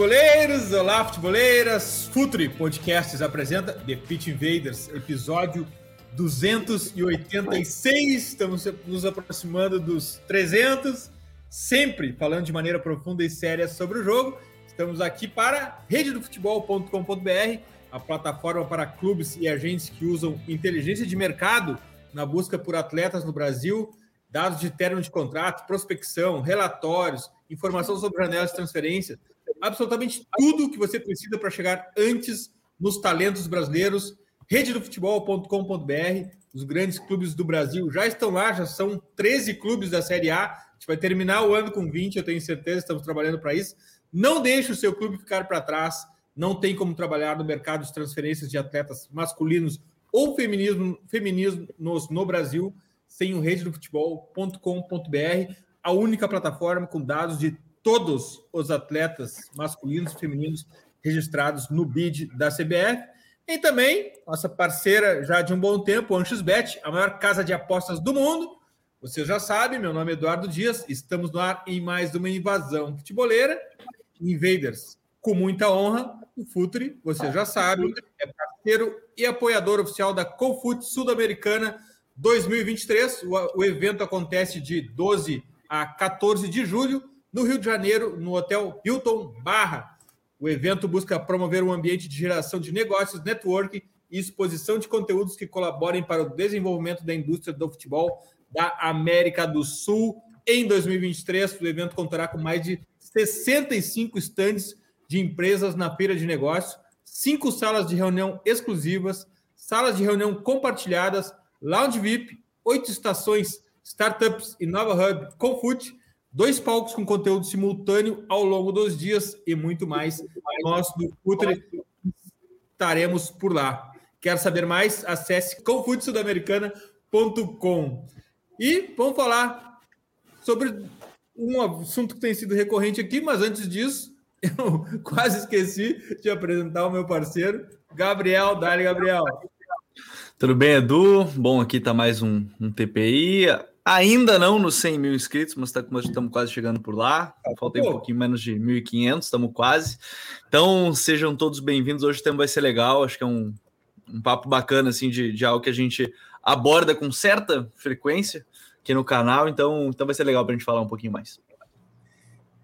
Futeboleiros! Olá, futeboleiras! Futuri Podcasts apresenta The Pitch Invaders, episódio 286. Estamos nos aproximando dos 300, sempre falando de maneira profunda e séria sobre o jogo. Estamos aqui para rededofutebol.com.br, a plataforma para clubes e agentes que usam inteligência de mercado na busca por atletas no Brasil, dados de término de contrato, prospecção, relatórios, informação sobre janelas de transferência, absolutamente tudo que você precisa para chegar antes nos talentos brasileiros. Rededofutebol.com.br, os grandes clubes do Brasil já estão lá, já são 13 clubes da Série A. A gente vai terminar o ano com 20, eu tenho certeza, estamos trabalhando para isso. Não deixe o seu clube ficar para trás. Não tem como trabalhar no mercado de transferências de atletas masculinos ou femininos, femininos no Brasil sem o rededofutebol.com.br a única plataforma com dados de todos os atletas masculinos e femininos registrados no BID da CBF. E também nossa parceira já de um bom tempo, AnxosBet, a maior casa de apostas do mundo. Você já sabe, meu nome é Eduardo Dias, estamos no ar em mais uma invasão futeboleira. Invaders, com muita honra, o Futre, você já sabe, é parceiro e apoiador oficial da Confut Sul-Americana 2023. O, o evento acontece de 12 a 14 de julho, no Rio de Janeiro, no Hotel Hilton Barra. O evento busca promover um ambiente de geração de negócios, network e exposição de conteúdos que colaborem para o desenvolvimento da indústria do futebol da América do Sul. Em 2023, o evento contará com mais de 65 estandes de empresas na feira de negócios, cinco salas de reunião exclusivas, salas de reunião compartilhadas, lounge VIP, oito estações Startups e Nova Hub Confute, dois palcos com conteúdo simultâneo ao longo dos dias e muito mais. Nós do Futre estaremos por lá. Quer saber mais? Acesse confutesudamericana.com. E vamos falar sobre um assunto que tem sido recorrente aqui, mas antes disso, eu quase esqueci de apresentar o meu parceiro, Gabriel. Dali, Gabriel. Tudo bem, Edu? Bom, aqui está mais um, um TPI. Ainda não nos 100 mil inscritos, mas tá, estamos quase chegando por lá. Falta um pouquinho menos de 1.500, estamos quase. Então, sejam todos bem-vindos. Hoje o tempo vai ser legal. Acho que é um, um papo bacana, assim, de, de algo que a gente aborda com certa frequência aqui no canal. Então, então vai ser legal para a gente falar um pouquinho mais.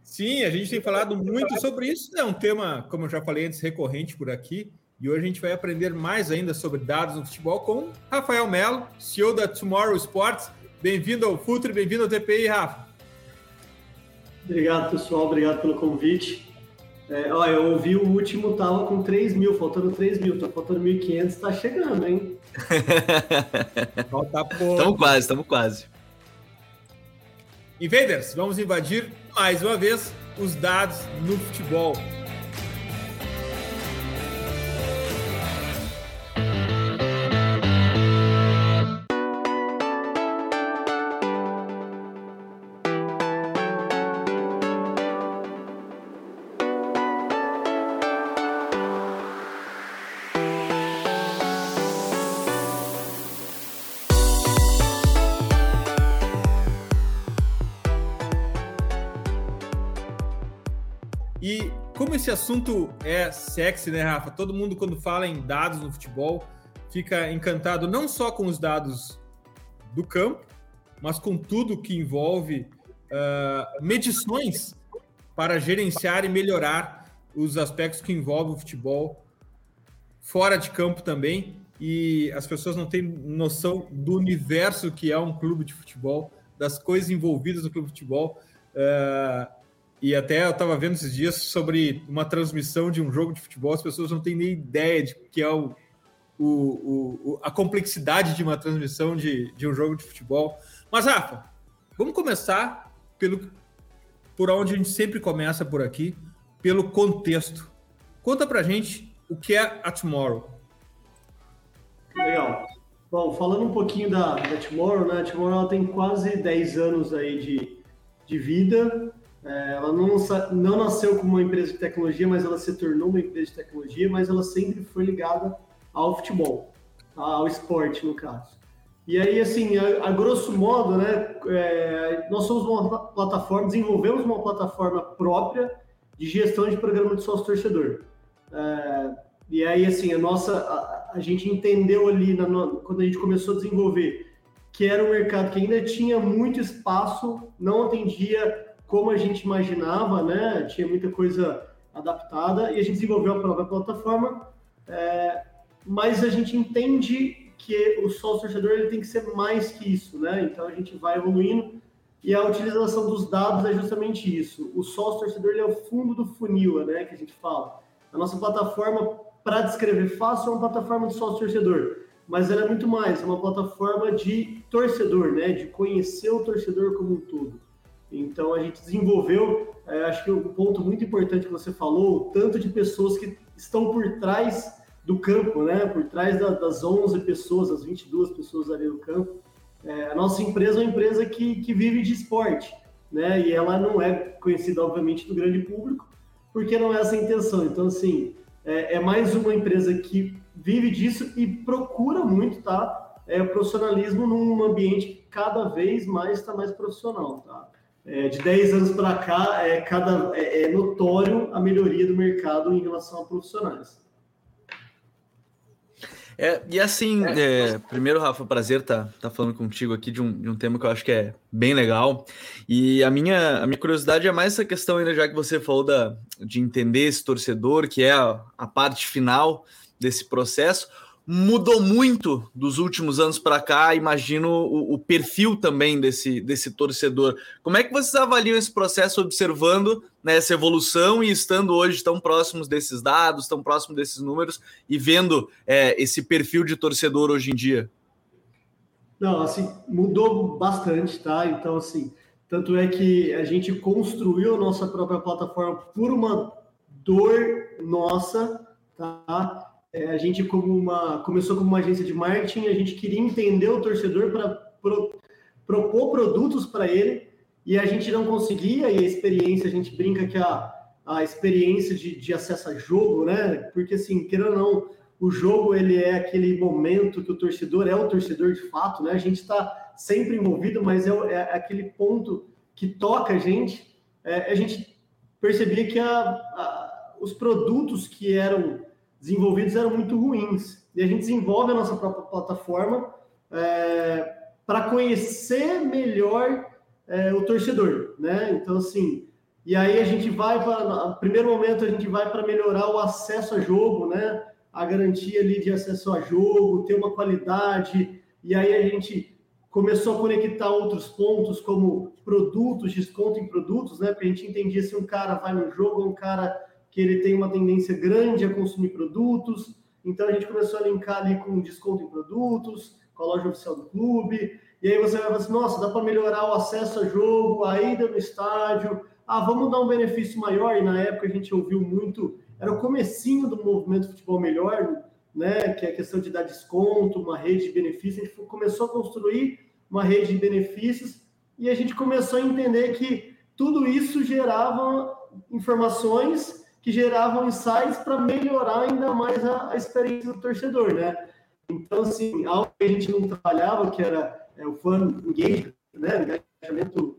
Sim, a gente tem falado muito sobre isso. É um tema, como eu já falei antes, recorrente por aqui. E hoje a gente vai aprender mais ainda sobre dados no futebol com Rafael Melo, CEO da Tomorrow Sports. Bem-vindo ao Futre, bem-vindo ao TPI, Rafa. Obrigado, pessoal. Obrigado pelo convite. É, ó, eu ouvi o último, tava com 3 mil, faltando 3 mil, tá faltando 1.500, tá chegando, hein? Falta pouco. Estamos quase, estamos quase. Invaders, vamos invadir mais uma vez os dados no futebol. Esse assunto é sexy, né, Rafa? Todo mundo, quando fala em dados no futebol, fica encantado não só com os dados do campo, mas com tudo que envolve uh, medições para gerenciar e melhorar os aspectos que envolvem o futebol fora de campo também. E as pessoas não têm noção do universo que é um clube de futebol, das coisas envolvidas no clube de futebol. Uh, e até eu estava vendo esses dias sobre uma transmissão de um jogo de futebol, as pessoas não têm nem ideia de que é o, o, o, a complexidade de uma transmissão de, de um jogo de futebol. Mas, Rafa, vamos começar pelo, por onde a gente sempre começa por aqui, pelo contexto. Conta pra gente o que é a Tomorrow. Legal. Bom, falando um pouquinho da, da Tomorrow, né? A Tomorrow tem quase 10 anos aí de, de vida. É, ela não, não nasceu como uma empresa de tecnologia, mas ela se tornou uma empresa de tecnologia, mas ela sempre foi ligada ao futebol, ao esporte, no caso. E aí, assim, a, a grosso modo, né, é, nós somos uma plataforma, desenvolvemos uma plataforma própria de gestão de programa de sócio torcedor. É, e aí, assim, a nossa, a, a gente entendeu ali, na, quando a gente começou a desenvolver, que era um mercado que ainda tinha muito espaço, não atendia como a gente imaginava, né? Tinha muita coisa adaptada e a gente desenvolveu a própria plataforma, é, mas a gente entende que o sócio torcedor tem que ser mais que isso, né? Então a gente vai evoluindo e a utilização dos dados é justamente isso. O sócio torcedor é o fundo do funil, né? Que a gente fala. A nossa plataforma, para descrever fácil, é uma plataforma de sócio torcedor, mas ela é muito mais, é uma plataforma de torcedor, né? De conhecer o torcedor como um todo. Então a gente desenvolveu, é, acho que um ponto muito importante que você falou, o tanto de pessoas que estão por trás do campo, né? Por trás da, das 11 pessoas, as 22 pessoas ali no campo. É, a nossa empresa é uma empresa que, que vive de esporte, né? E ela não é conhecida, obviamente, do grande público, porque não é essa a intenção. Então, assim, é, é mais uma empresa que vive disso e procura muito, tá? É, profissionalismo num ambiente que cada vez mais está mais profissional, tá? É, de 10 anos para cá, é, cada, é, é, notório a melhoria do mercado em relação a profissionais. É, e assim, é, primeiro, Rafa, prazer estar tá, tá falando contigo aqui de um, de um tema que eu acho que é bem legal. E a minha, a minha curiosidade é mais essa questão ainda, já que você falou da, de entender esse torcedor, que é a, a parte final desse processo mudou muito dos últimos anos para cá, imagino o, o, perfil também desse, desse torcedor. Como é que vocês avaliam esse processo observando né, essa evolução e estando hoje tão próximos desses dados, tão próximos desses números e vendo é, esse perfil de torcedor hoje em dia? Não, assim, mudou bastante, tá? Então, assim, tanto é que a gente construiu a nossa própria plataforma por uma dor nossa, tá? É, a gente como uma começou como uma agência de marketing, a gente queria entender o torcedor para pro, propor produtos para ele e a gente não conseguia e a experiência a gente brinca que a, a experiência de, de acesso a jogo, né? Porque assim, querendo ou não, o jogo ele é aquele momento que o torcedor é o torcedor de fato, né? A gente está sempre envolvido, mas é, é, aquele ponto que toca a gente. É, a gente percebia que a, a, os produtos que eram desenvolvidos eram muito ruins. E a gente desenvolve a nossa própria plataforma é, para conhecer melhor é, o torcedor, né? Então, assim, e aí a gente vai para, primeiro momento, a gente vai para melhorar o acesso a jogo, né? A garantia ali de acesso a jogo, ter uma qualidade, e aí a gente começou a conectar outros pontos, como produtos, desconto em produtos, né? Porque a gente entendia se um cara vai no jogo, um cara que ele tem uma tendência grande a consumir produtos. Então a gente começou a linkar ali com desconto em produtos, com a loja oficial do clube. E aí você vai falar assim, nossa, dá para melhorar o acesso a jogo, a ida no estádio. Ah, vamos dar um benefício maior. E na época a gente ouviu muito, era o comecinho do movimento futebol melhor, né? Que é a questão de dar desconto, uma rede de benefícios. A gente começou a construir uma rede de benefícios e a gente começou a entender que tudo isso gerava informações que geravam insights para melhorar ainda mais a, a, experiência do torcedor, né? Então, assim, algo que a gente não trabalhava, que era é, o fan engagement, né? Engajamento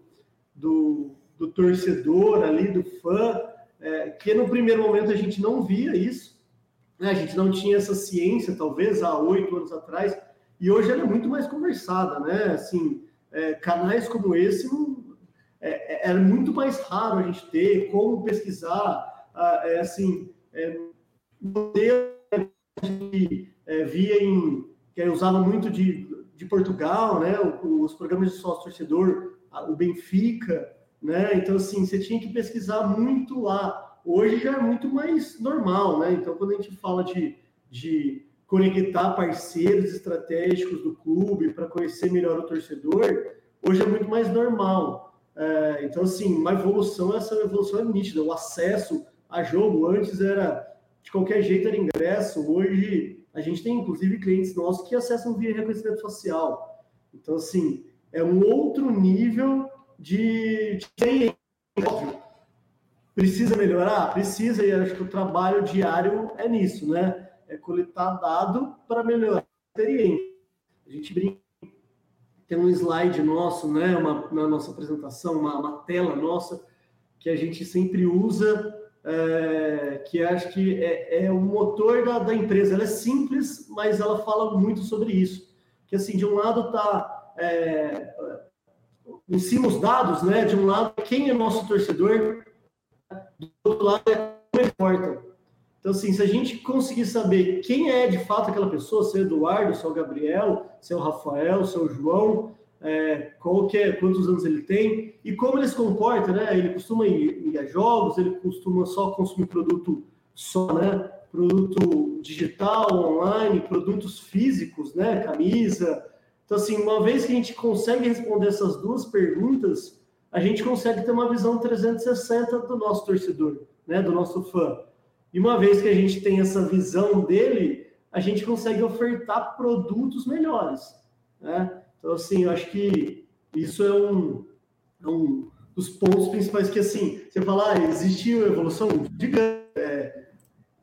do, do torcedor ali, do fã, é, que no primeiro momento a gente não via isso, né? A gente não tinha essa ciência, talvez, há oito anos atrás, e hoje ela é muito mais conversada, né? Assim, é, canais como esse não, é, é, era muito mais raro a gente ter, como pesquisar, é, assim, é, modelo é, via em que é usava muito de, de Portugal, né? Os programas de sócio torcedor, o Benfica, né? Então assim, você tinha que pesquisar muito lá. Hoje já é muito mais normal, né? Então quando a gente fala de, de conectar parceiros estratégicos do clube para conhecer melhor o torcedor, hoje é muito mais normal. É, então, assim, uma evolução, essa evolução é nítida. O acesso a jogo antes era de qualquer jeito era ingresso. Hoje a gente tem inclusive clientes nossos que acessam via reconhecimento facial. Então, assim, é um outro nível de, de. Precisa melhorar? Precisa, e acho que o trabalho diário é nisso, né? É coletar dado para melhorar a experiência. A gente brinca, tem um slide nosso, né? Uma, na nossa apresentação, uma, uma tela nossa, que a gente sempre usa é, que acho que é, é o motor da, da, empresa. Ela é simples, mas ela fala muito sobre isso. Que assim, de um lado está é, em cima os dados, né? De um lado, quem é nosso torcedor, do outro lado é como importa. Então, assim, se a gente conseguir saber quem é de fato aquela pessoa, se é Eduardo, se é o Gabriel, se é o Rafael, se é o João, é, qual que é, quantos anos ele tem e como ele se comporta, né? Ele costuma ir, ir a jogos, ele costuma só consumir produto só, né? Produto digital, online, produtos físicos, né? Camisa. Então, assim, uma vez que a gente consegue responder essas duas perguntas, a gente consegue ter uma visão 360 do nosso torcedor, né? Do nosso fã. E uma vez que a gente tem essa visão dele, a gente consegue ofertar produtos melhores, né? Então, assim, eu acho que isso é um, é um dos pontos principais que, assim, você fala, ah, existiu evolução gigante. É,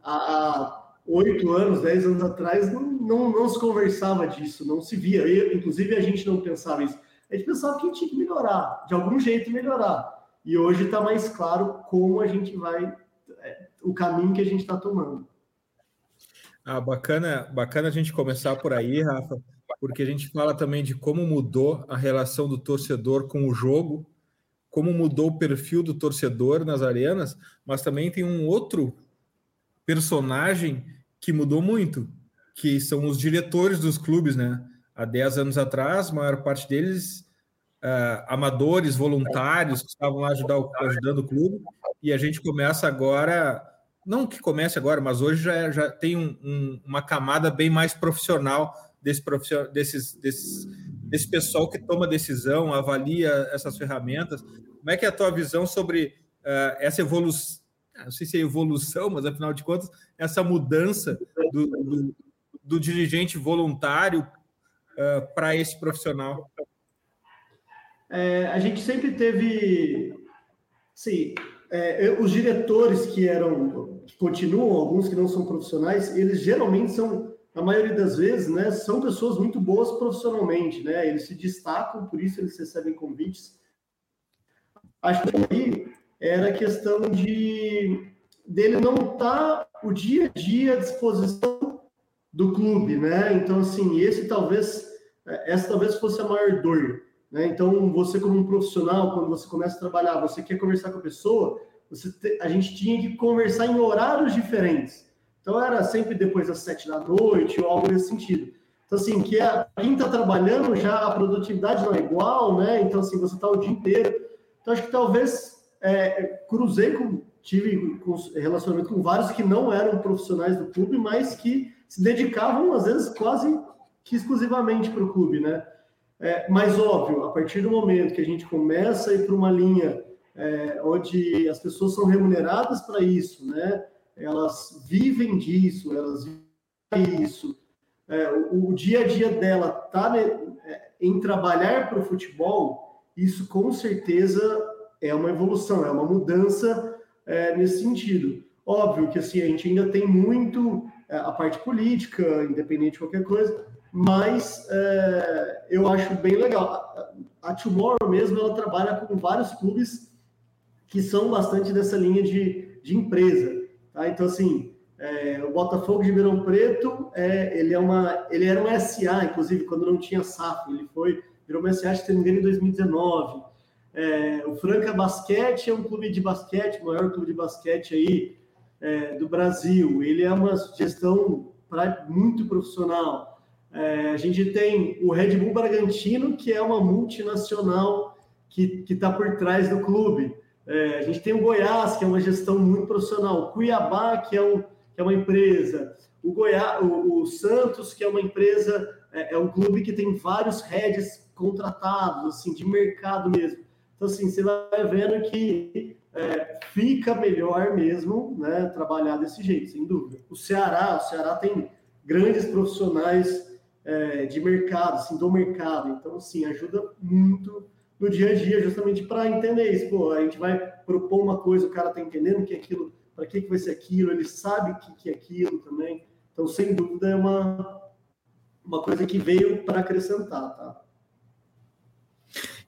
há oito anos, dez anos atrás, não, não, não, se conversava disso, não se via. Eu, inclusive, a gente não pensava isso. A gente pensava que tinha que melhorar, de algum jeito melhorar. E hoje está mais claro como a gente vai, é, o caminho que a gente está tomando. Ah, bacana, bacana a gente começar por aí, Rafa porque a gente fala também de como mudou a relação do torcedor com o jogo, como mudou o perfil do torcedor nas arenas, mas também tem um outro personagem que mudou muito, que são os diretores dos clubes, né? Há 10 anos atrás, a maior parte deles uh, amadores, voluntários, que estavam lá ajudar, ajudando o clube, e a gente começa agora, não que comece agora, mas hoje já, já tem um, um, uma camada bem mais profissional desse profissional, desses, desses, desse pessoal que toma decisão, avalia essas ferramentas. Como é que é a tua visão sobre uh, essa evolução? Não sei se é evolução, mas afinal de contas, essa mudança do, do, do dirigente voluntário uh, para esse profissional? É, a gente sempre teve, sim, é, os diretores que eram, que continuam, alguns que não são profissionais, eles geralmente são na maioria das vezes, né, são pessoas muito boas profissionalmente, né? Eles se destacam, por isso eles recebem convites. Acho que aí era questão de dele não estar tá o dia a dia à disposição do clube, né? Então assim, esse talvez essa talvez fosse a maior dor, né? Então você como um profissional, quando você começa a trabalhar, você quer conversar com a pessoa, você te, a gente tinha que conversar em horários diferentes. Então era sempre depois das sete da noite ou algo nesse sentido. Então, assim, que a, quem está trabalhando já a produtividade não é igual, né? Então, assim, você está o dia inteiro. Então, acho que talvez é, cruzei com, tive relacionamento com vários que não eram profissionais do clube, mas que se dedicavam, às vezes, quase que exclusivamente para o clube, né? É, mas, óbvio, a partir do momento que a gente começa a ir para uma linha é, onde as pessoas são remuneradas para isso, né? Elas vivem disso, elas vivem isso. É, o, o, dia a dia dela tá ne, é, em trabalhar para o futebol, isso com certeza é uma evolução, é uma mudança é, nesse sentido. Óbvio que assim, a gente ainda tem muito é, a parte política, independente de qualquer coisa, mas é, eu acho bem legal. A, a Tomorrow mesmo, ela trabalha com vários clubes que são bastante dessa linha de, de empresa. Tá? Então, assim, é, o Botafogo de Ribeirão Preto, é, ele, é uma, ele era um SA, inclusive, quando não tinha SAF, ele foi, virou um SA, se não em 2019. É, o Franca Basquete é um clube de basquete, o maior clube de basquete aí é, do Brasil. Ele é uma gestão pra, muito profissional. É, a gente tem o Red Bull Bragantino, que é uma multinacional que está por trás do clube. É, a gente tem o Goiás, que é uma gestão muito profissional, o Cuiabá, que é, um, que é uma empresa, o Goiás, o, o Santos, que é uma empresa, é, é, um clube que tem vários heads contratados, assim, de mercado mesmo. Então, assim, você vai vendo que é, fica melhor mesmo, né, trabalhar desse jeito, sem dúvida. O Ceará, o Ceará tem grandes profissionais é, de mercado, assim, do mercado. Então, assim, ajuda muito no dia a dia, justamente para entender isso. Pô, a gente vai propor uma coisa, o cara está entendendo que é aquilo, para que, que vai ser aquilo, ele sabe o que, que é aquilo também. Então, sem dúvida, é uma, uma coisa que veio para acrescentar, tá?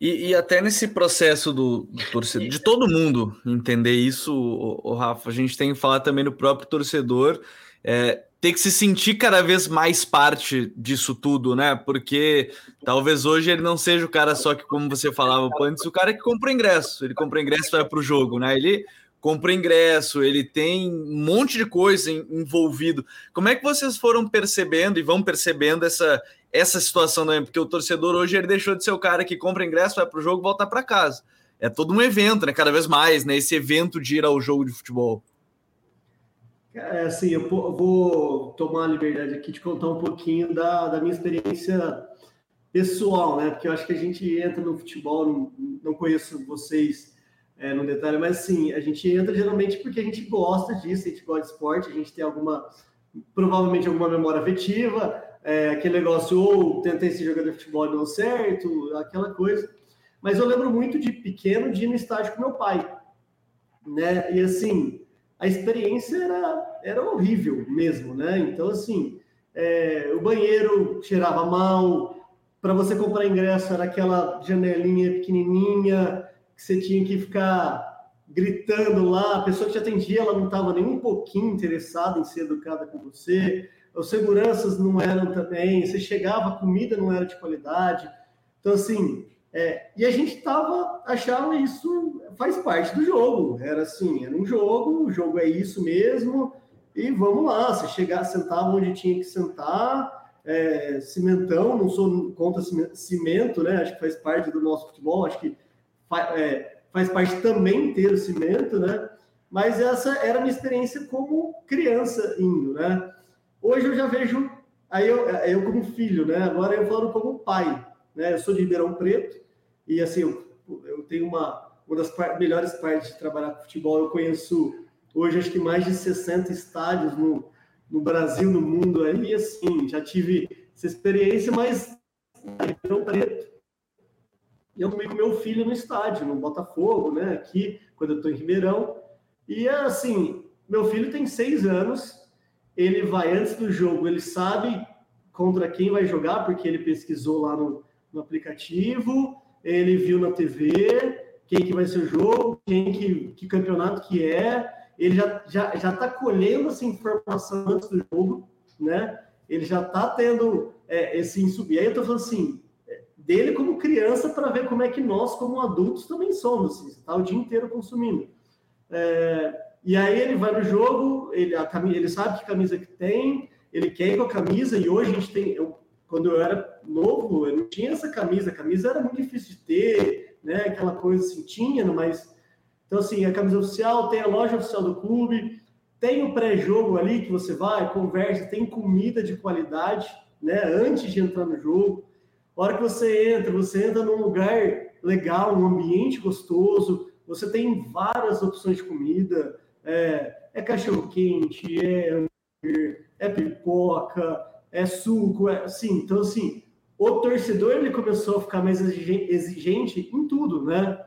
E, e, até nesse processo do, do, torcedor, de todo mundo entender isso, o, o, Rafa, a gente tem que falar também do próprio torcedor. É, ter que se sentir cada vez mais parte disso tudo, né? Porque talvez hoje ele não seja o cara só que, como você falava antes, o cara que compra ingresso. Ele compra ingresso vai para o jogo, né? Ele compra ingresso, ele tem um monte de coisa envolvido. Como é que vocês foram percebendo e vão percebendo essa, essa situação também? Porque o torcedor hoje ele deixou de ser o cara que compra ingresso, vai para o jogo, volta para casa. É todo um evento, né? Cada vez mais, né? Esse evento de ir ao jogo de futebol. É, assim, eu vou tomar a liberdade aqui de contar um pouquinho da, da minha experiência pessoal, né? Porque eu acho que a gente entra no futebol, não, não conheço vocês é, no detalhe, mas sim, a gente entra geralmente porque a gente gosta disso, a gente gosta de esporte, a gente tem alguma, provavelmente alguma memória afetiva, é, aquele negócio, ou tentei ser jogador de futebol e não certo, aquela coisa. Mas eu lembro muito de pequeno de ir no estádio com meu pai, né? E assim, a experiência era, era horrível mesmo, né? Então, assim, é, o banheiro cheirava mal, para você comprar ingresso era aquela janelinha pequenininha que você tinha que ficar gritando lá, a pessoa que te atendia, ela não estava nem um pouquinho interessada em ser educada com você, os seguranças não eram também, você chegava, a comida não era de qualidade, então, assim, é, e a gente tava achando isso faz parte do jogo. Era assim, era um jogo, o jogo é isso mesmo, e vamos lá. Você chegar, sentava onde tinha que sentar, é, cimentão, não sou contra cimento, né? Acho que faz parte do nosso futebol, acho que faz, é, faz parte também ter o cimento, né? Mas essa era a minha experiência como criança indo, né? Hoje eu já vejo, aí eu, eu como filho, né? Agora eu falo como pai, né? Eu sou de Ribeirão Preto, e assim, eu, eu tenho uma, uma das par melhores partes de trabalhar com futebol. Eu conheço hoje acho que mais de 60 estádios no, no Brasil, no mundo aí, e assim, já tive essa experiência, mas Ribeirão Preto. Eu comi com meu filho no estádio, no Botafogo, né? Aqui, quando eu estou em Ribeirão. E assim, meu filho tem seis anos, ele vai antes do jogo, ele sabe contra quem vai jogar, porque ele pesquisou lá no, no aplicativo ele viu na TV quem que vai ser o jogo, quem que, que campeonato que é, ele já já já está colhendo essa informação antes do jogo, né? Ele já está tendo é, esse insubir. Aí eu estou falando assim, dele como criança para ver como é que nós como adultos também somos, assim, tá o dia inteiro consumindo. É, e aí ele vai no jogo, ele, a camisa, ele sabe que camisa que tem, ele quer ir com a camisa, e hoje a gente tem, eu quando eu era novo, eu não tinha essa camisa. A camisa era muito difícil de ter, né? Aquela coisa assim, tinha, mas. Então, assim, a camisa oficial, tem a loja oficial do clube, tem o pré-jogo ali que você vai, conversa, tem comida de qualidade, né? Antes de entrar no jogo. A hora que você entra, você entra num lugar legal, um ambiente gostoso, você tem várias opções de comida, é, é cachorro-quente, é, é pipoca, é suco, é assim. Então, assim, o torcedor ele começou a ficar mais exigente em tudo, né?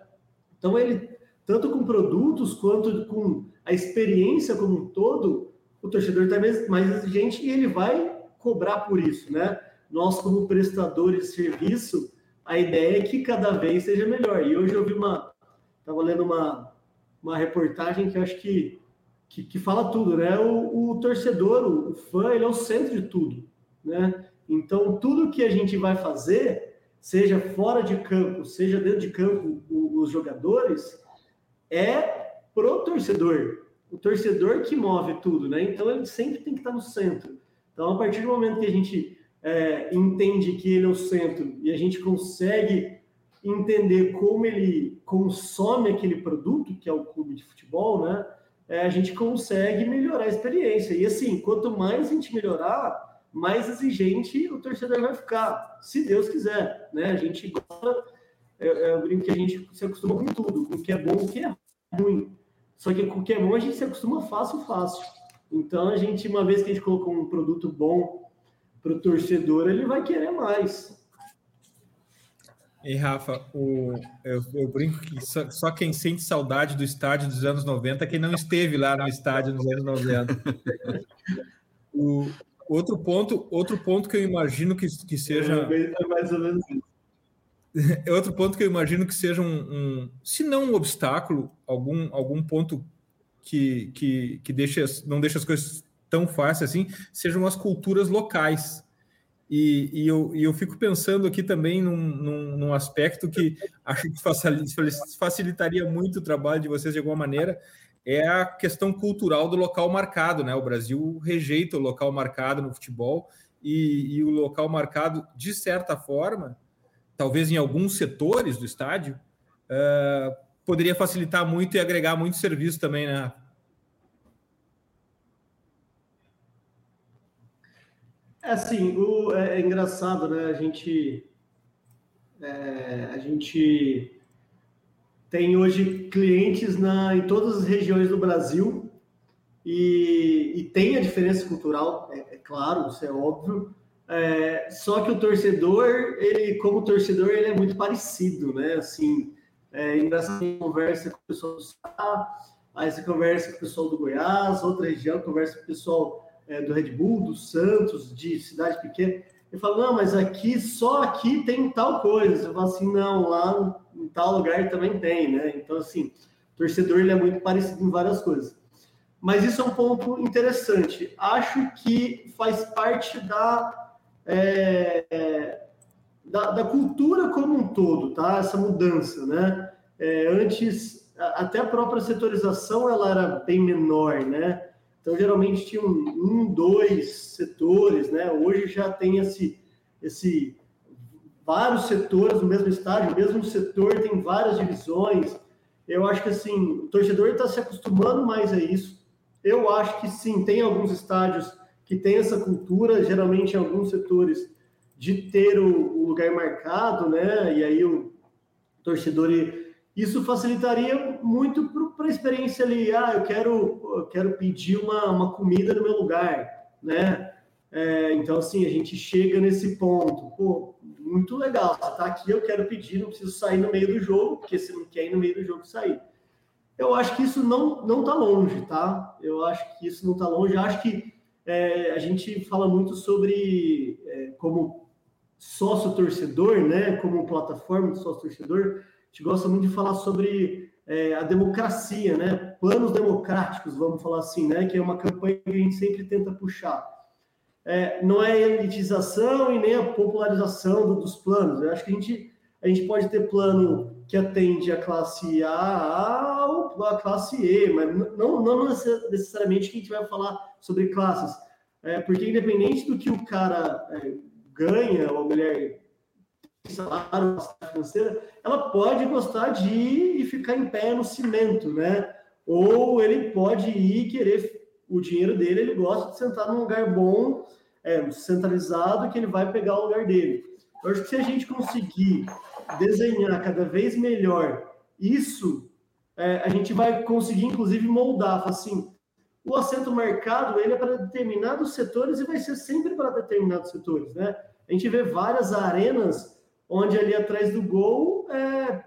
Então, ele, tanto com produtos quanto com a experiência como um todo, o torcedor está mais, exigente e ele vai cobrar por isso, né? Nós, como prestadores de serviço, a ideia é que cada vez seja melhor. E hoje eu vi uma. Estava lendo uma, uma reportagem que acho que, que, que fala tudo, né? O, o torcedor, o fã, ele é o centro de tudo né? Então, tudo que a gente vai fazer, seja fora de campo, seja dentro de campo, os jogadores, é pro torcedor. O torcedor que move tudo, né? Então, ele sempre tem que estar no centro. Então, a partir do momento que a gente é, entende que ele é o centro e a gente consegue entender como ele consome aquele produto, que é o clube de futebol, né? é, a gente consegue melhorar a experiência. E assim, quanto mais a gente melhorar, mais exigente o torcedor vai ficar, se Deus quiser. Né? A gente gosta, é, é, eu brinco que a gente se acostuma com tudo, com o que é bom, o que é ruim. Só que com o que é bom a gente se acostuma fácil, fácil. Então a gente, uma vez que a gente colocou um produto bom para o torcedor, ele vai querer mais. E Rafa, o, eu, eu, brinco que só, só, quem sente saudade do estádio dos anos 90 é quem não esteve lá no estádio nos anos 90. o, outro, ponto, outro ponto que eu imagino que, que seja. É mais ou menos isso. Outro ponto que eu imagino que seja um, um, se não um obstáculo, algum, algum ponto que, que, que deixa, não deixa as coisas tão fáceis assim, sejam as culturas locais. E, e, eu, e eu fico pensando aqui também num, num, num, aspecto que acho que facilitaria muito o trabalho de vocês de alguma maneira, é a questão cultural do local marcado, né? O Brasil rejeita o local marcado no futebol e, e o local marcado, de certa forma, talvez em alguns setores do estádio, uh, poderia facilitar muito e agregar muito serviço também, né? É assim, o, é, é engraçado, né? A gente, é, a gente tem hoje clientes na, em todas as regiões do Brasil e, e tem a diferença cultural, é, é claro, isso é óbvio. É, só que o torcedor, ele, como torcedor, ele é muito parecido, né? Assim, é engraçado, conversa com o pessoal do Sá, aí você conversa com o pessoal do Goiás, outra região, conversa com o pessoal é, do Red Bull, do Santos, de cidade pequena. Eu falo, não, mas aqui, só aqui tem tal coisa. Eu falo assim, não, lá em tal lugar também tem, né? Então, assim, torcedor ele é muito parecido em várias coisas. Mas isso é um ponto interessante. Acho que faz parte da, é, da, da, cultura como um todo, tá? Essa mudança, né? É, antes, até a própria setorização ela era bem menor, né? Então, geralmente tinha um, um, dois setores, né? Hoje já tem esse, esse vários setores no mesmo estádio, o mesmo setor tem várias divisões. Eu acho que assim, o torcedor está se acostumando mais a isso. Eu acho que sim, tem alguns estádios que tem essa cultura, geralmente em alguns setores, de ter o, o lugar marcado, né? E aí o torcedor isso facilitaria muito para a experiência ali. Ah, eu quero, eu quero pedir uma, uma comida no meu lugar, né? É, então, assim, a gente chega nesse ponto. Pô, muito legal. Você está aqui, eu quero pedir, não preciso sair no meio do jogo, porque você não quer ir no meio do jogo sair. Eu acho que isso não não está longe, tá? Eu acho que isso não está longe. Eu acho que é, a gente fala muito sobre é, como sócio torcedor, né? Como plataforma de sócio torcedor gente gosta muito de falar sobre é, a democracia, né? Planos democráticos, vamos falar assim, né? Que é uma campanha que a gente sempre tenta puxar. É, não é a elitização e nem a popularização do, dos planos. Eu acho que a gente, a gente pode ter plano que atende a classe A ou a classe E, mas não, não necessariamente que a gente vai falar sobre classes. É, porque independente do que o cara é, ganha, ou a mulher salário, financeira, ela pode gostar de ir e ficar em pé no cimento, né? Ou ele pode ir querer o dinheiro dele, ele gosta de sentar num lugar bom, é, centralizado, que ele vai pegar o lugar dele. Eu acho que se a gente conseguir desenhar cada vez melhor isso, é, a gente vai conseguir, inclusive, moldar, assim, o assento marcado, ele é para determinados setores e vai ser sempre para determinados setores, né? A gente vê várias arenas onde ali atrás do gol é,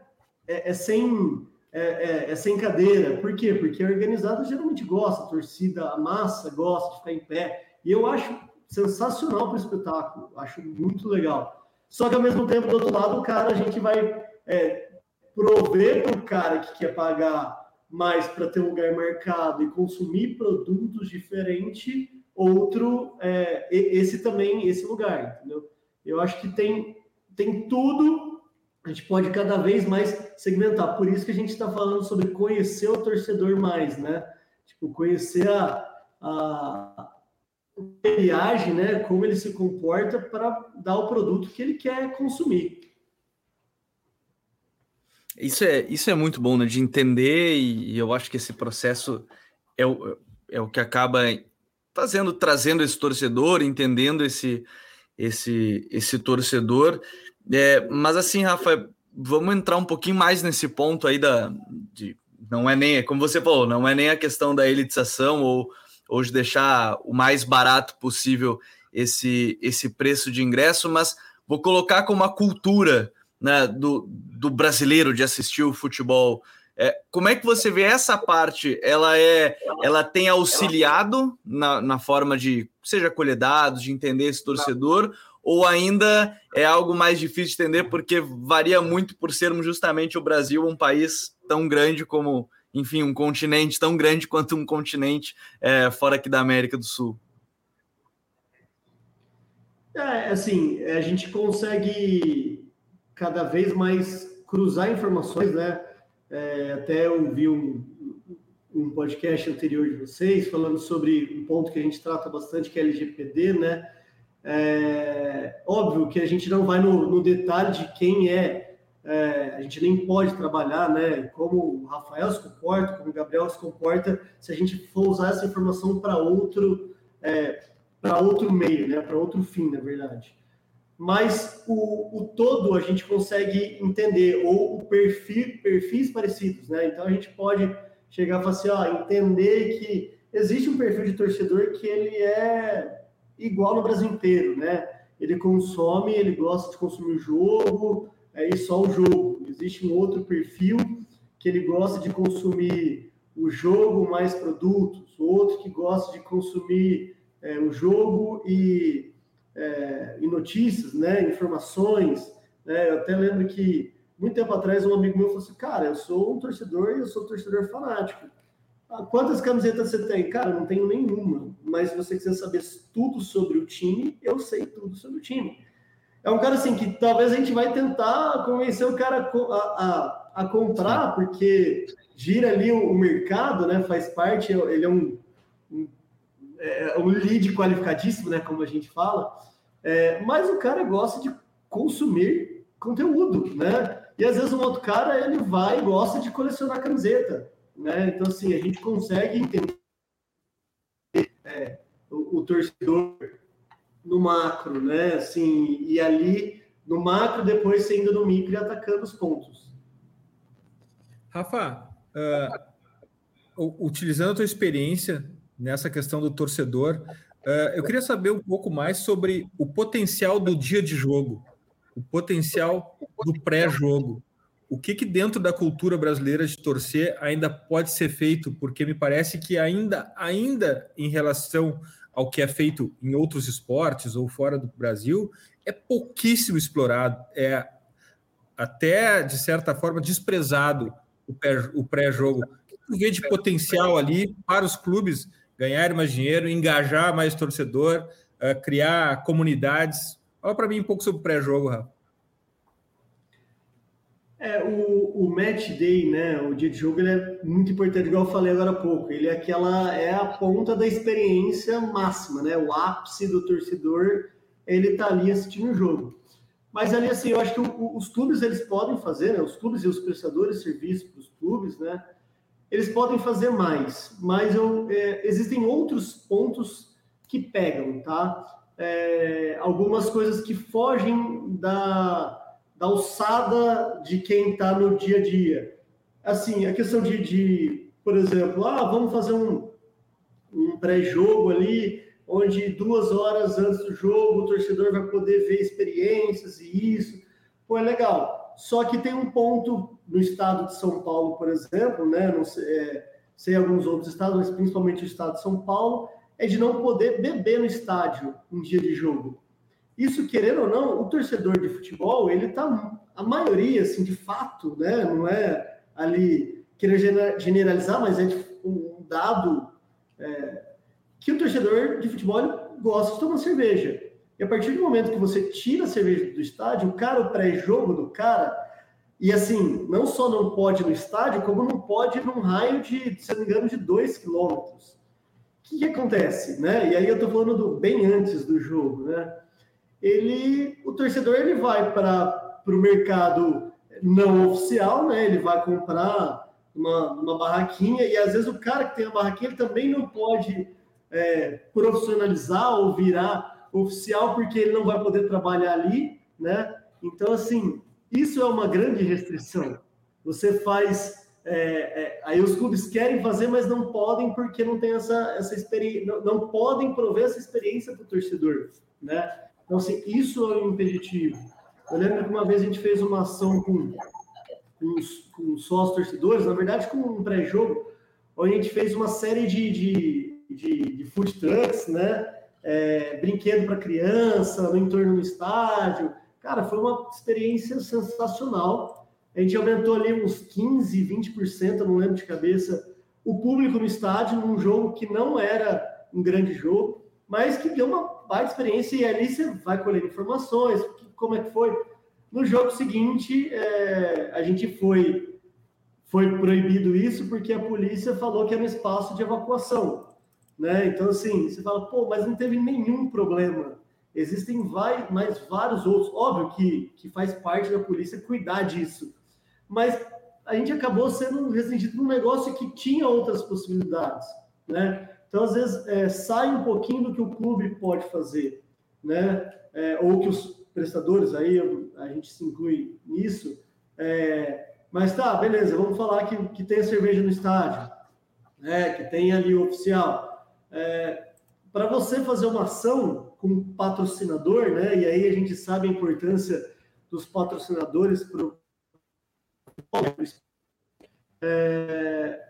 é, é sem, é, é, é, sem cadeira. Por quê? Porque a organizada geralmente gosta, a torcida, a massa gosta de ficar em pé. E eu acho sensacional para o espetáculo, acho muito legal. Só que ao mesmo tempo, do outro lado, o cara, a gente vai é, prover para o cara que quer pagar mais para ter um lugar marcado e consumir produtos diferentes, outro, é, esse também, esse lugar, entendeu? Eu acho que tem tem tudo, a gente pode cada vez mais segmentar. Por isso que a gente está falando sobre conhecer o torcedor mais, né? Tipo, conhecer a, a ele age, né? Como ele se comporta para dar o produto que ele quer consumir. Isso é, isso é muito bom, né? De entender, e, e eu acho que esse processo é o, é o que acaba fazendo, trazendo esse torcedor, entendendo esse, esse, esse torcedor. É, mas assim, Rafa, vamos entrar um pouquinho mais nesse ponto aí da. De, não é nem, como você falou, não é nem a questão da elitização ou, de deixar o mais barato possível esse, esse preço de ingresso, mas vou colocar como uma cultura né, do, do brasileiro de assistir o futebol. É, como é que você vê essa parte? Ela é, ela tem auxiliado na, na forma de seja colher dados, de entender esse torcedor, ou ainda é algo mais difícil de entender porque varia muito por sermos justamente o Brasil um país tão grande como, enfim, um continente tão grande quanto um continente é, fora aqui da América do Sul. É, assim, a gente consegue cada vez mais cruzar informações, né? É, até eu vi um, um podcast anterior de vocês falando sobre um ponto que a gente trata bastante, que é LGPD, né? É, óbvio que a gente não vai no, no detalhe de quem é, é, a gente nem pode trabalhar, né? Como o Rafael se comporta, como o Gabriel se comporta, se a gente for usar essa informação para outro, é, para outro meio, né? Para outro fim, na verdade. Mas o, o, todo a gente consegue entender, ou o perfil, perfis parecidos, né? Então a gente pode chegar e falar assim, ó, entender que existe um perfil de torcedor que ele é igual no Brasil inteiro, né? Ele consome, ele gosta de consumir o jogo, é só o jogo. Existe um outro perfil que ele gosta de consumir o jogo mais produtos, outro que gosta de consumir é, o jogo e, é, e notícias, né? Informações. Né? Eu até lembro que muito tempo atrás um amigo meu falou assim, cara, eu sou um torcedor e eu sou um torcedor fanático. Ah, quantas camisetas você tem? Cara, não tenho nenhuma. Mas se você quiser saber tudo sobre o time, eu sei tudo sobre o time. É um cara assim que talvez a gente vai tentar convencer o cara a, a, a comprar, porque gira ali o, o, mercado, né? Faz parte, ele é um, é um lead qualificadíssimo, né? Como a gente fala. É, mas o cara gosta de consumir conteúdo, né? E às vezes um outro cara ele vai e gosta de colecionar camiseta. Né? Então, assim, a gente consegue entender é, o, o, torcedor no macro, né? Assim, e ali no macro, depois indo no micro e atacando os pontos. Rafa, uh, utilizando a tua experiência nessa questão do torcedor, uh, eu queria saber um pouco mais sobre o potencial do dia de jogo, o potencial do pré-jogo o que, que dentro da cultura brasileira de torcer ainda pode ser feito? Porque me parece que ainda, ainda em relação ao que é feito em outros esportes ou fora do Brasil, é pouquíssimo explorado, é até, de certa forma, desprezado o pré-jogo. O que tu vê de potencial ali para os clubes ganharem mais dinheiro, engajar mais torcedor, eh, criar comunidades? Fala para mim um pouco sobre o pré-jogo, Rafa. É, o, o match day, né, o dia de jogo, ele é muito importante, igual eu falei agora há pouco. Ele é aquela, é a ponta da experiência máxima, né? O ápice do torcedor, ele tá ali assistindo o jogo. Mas ali, assim, eu acho que o, os clubes, eles podem fazer, né? Os clubes e os prestadores de serviço para os clubes, né? Eles podem fazer mais, mas eu, é, existem outros pontos que pegam, tá? É, algumas coisas que fogem da da alçada de quem está no dia a dia. Assim, a questão de, de por exemplo, ah, vamos fazer um, um pré-jogo ali, onde duas horas antes do jogo o torcedor vai poder ver experiências e isso. Pô, é legal. Só que tem um ponto no estado de São Paulo, por exemplo, né? Não sei, é, sei alguns outros estados, mas principalmente o estado de São Paulo, é de não poder beber no estádio um dia de jogo. Isso, querendo ou não, o torcedor de futebol, ele tá, a maioria, assim, de fato, né, não é ali querer generalizar, mas é um dado é, que o torcedor de futebol gosta de tomar cerveja. E a partir do momento que você tira a cerveja do estádio, o cara, o pré-jogo do cara, e assim, não só não pode no estádio, como não pode num raio de, se não me engano, de dois quilômetros. O que, que acontece, né? E aí eu tô falando do bem antes do jogo, né? ele, o torcedor ele vai para o mercado não oficial, né? Ele vai comprar numa, numa barraquinha, e às vezes o cara que tem a barraquinha ele também não pode é, profissionalizar ou virar oficial porque ele não vai poder trabalhar ali, né? Então, assim, isso é uma grande restrição. Você faz. É, é, aí os clubes querem fazer, mas não podem porque não tem essa, essa experiência, não, não podem prover essa experiência para o torcedor, né? Então, assim, isso é um impeditivo. Eu lembro que uma vez a gente fez uma ação com, com, com sócios torcedores, na verdade, com um pré-jogo, onde a gente fez uma série de, de, de, de food trucks, né? É, brinquedo para criança, no entorno do estádio. Cara, foi uma experiência sensacional. A gente aumentou ali uns 15, 20%, não lembro de cabeça, o público no estádio, num jogo que não era um grande jogo, mas que deu uma baita experiência. E ali você vai colher informações, como é que foi. No jogo seguinte, é, a gente foi, foi proibido isso porque a polícia falou que era um espaço de evacuação. Né? Então, assim, você fala, pô, mas não teve nenhum problema. Existem vai, mais vários outros. Óbvio que, que faz parte da polícia cuidar disso. Mas a gente acabou sendo restringido num negócio que tinha outras possibilidades. Né? Então, às vezes, é, sai um pouquinho do que o clube pode fazer. Né? É, ou que os prestadores, aí a gente se inclui nisso. É, mas tá, beleza, vamos falar que, que tem a cerveja no estádio, né, que tem ali o oficial. É, Para você fazer uma ação com patrocinador, né, e aí a gente sabe a importância dos patrocinadores para o. É,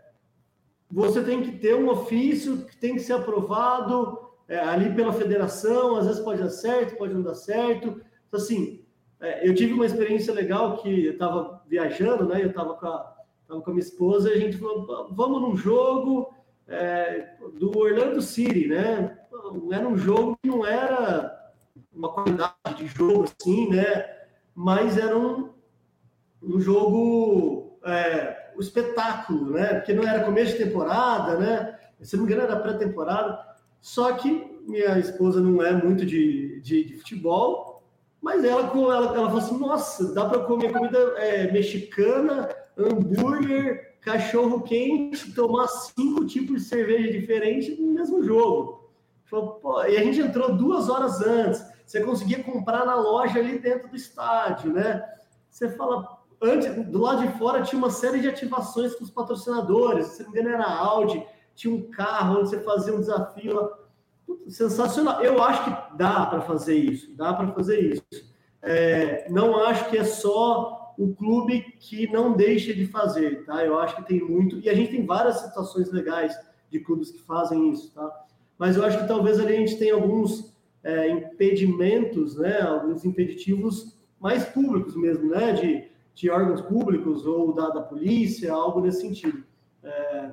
você tem que ter um ofício que tem que ser aprovado é, ali pela federação, às vezes pode dar certo, pode não dar certo. Então, assim, é, eu tive uma experiência legal que eu estava viajando, né? Eu estava com, com a minha esposa e a gente falou, vamos num jogo é, do Orlando City, né? Era um jogo que não era uma qualidade de jogo assim, né? Mas era um, um jogo, é, um espetáculo, né? Porque não era começo de temporada, né? Se não me engano, era pré-temporada. Só que minha esposa não é muito de, de, de futebol, mas ela, ela, ela falou assim: nossa, dá para comer comida é, mexicana, hambúrguer, cachorro quente, tomar cinco tipos de cerveja diferentes no mesmo jogo. Pô, e a gente entrou duas horas antes. Você conseguia comprar na loja ali dentro do estádio, né? Você fala, antes, do lado de fora tinha uma série de ativações com os patrocinadores. Se não me engano, era Audi, tinha um carro onde você fazia um desafio sensacional. Eu acho que dá para fazer isso, dá para fazer isso. É, não acho que é só o clube que não deixa de fazer, tá? Eu acho que tem muito, e a gente tem várias situações legais de clubes que fazem isso, tá? Mas eu acho que talvez ali a gente tenha alguns é, impedimentos, né? Alguns impeditivos mais públicos mesmo, né? De, de órgãos públicos ou da, da polícia, algo nesse sentido. É,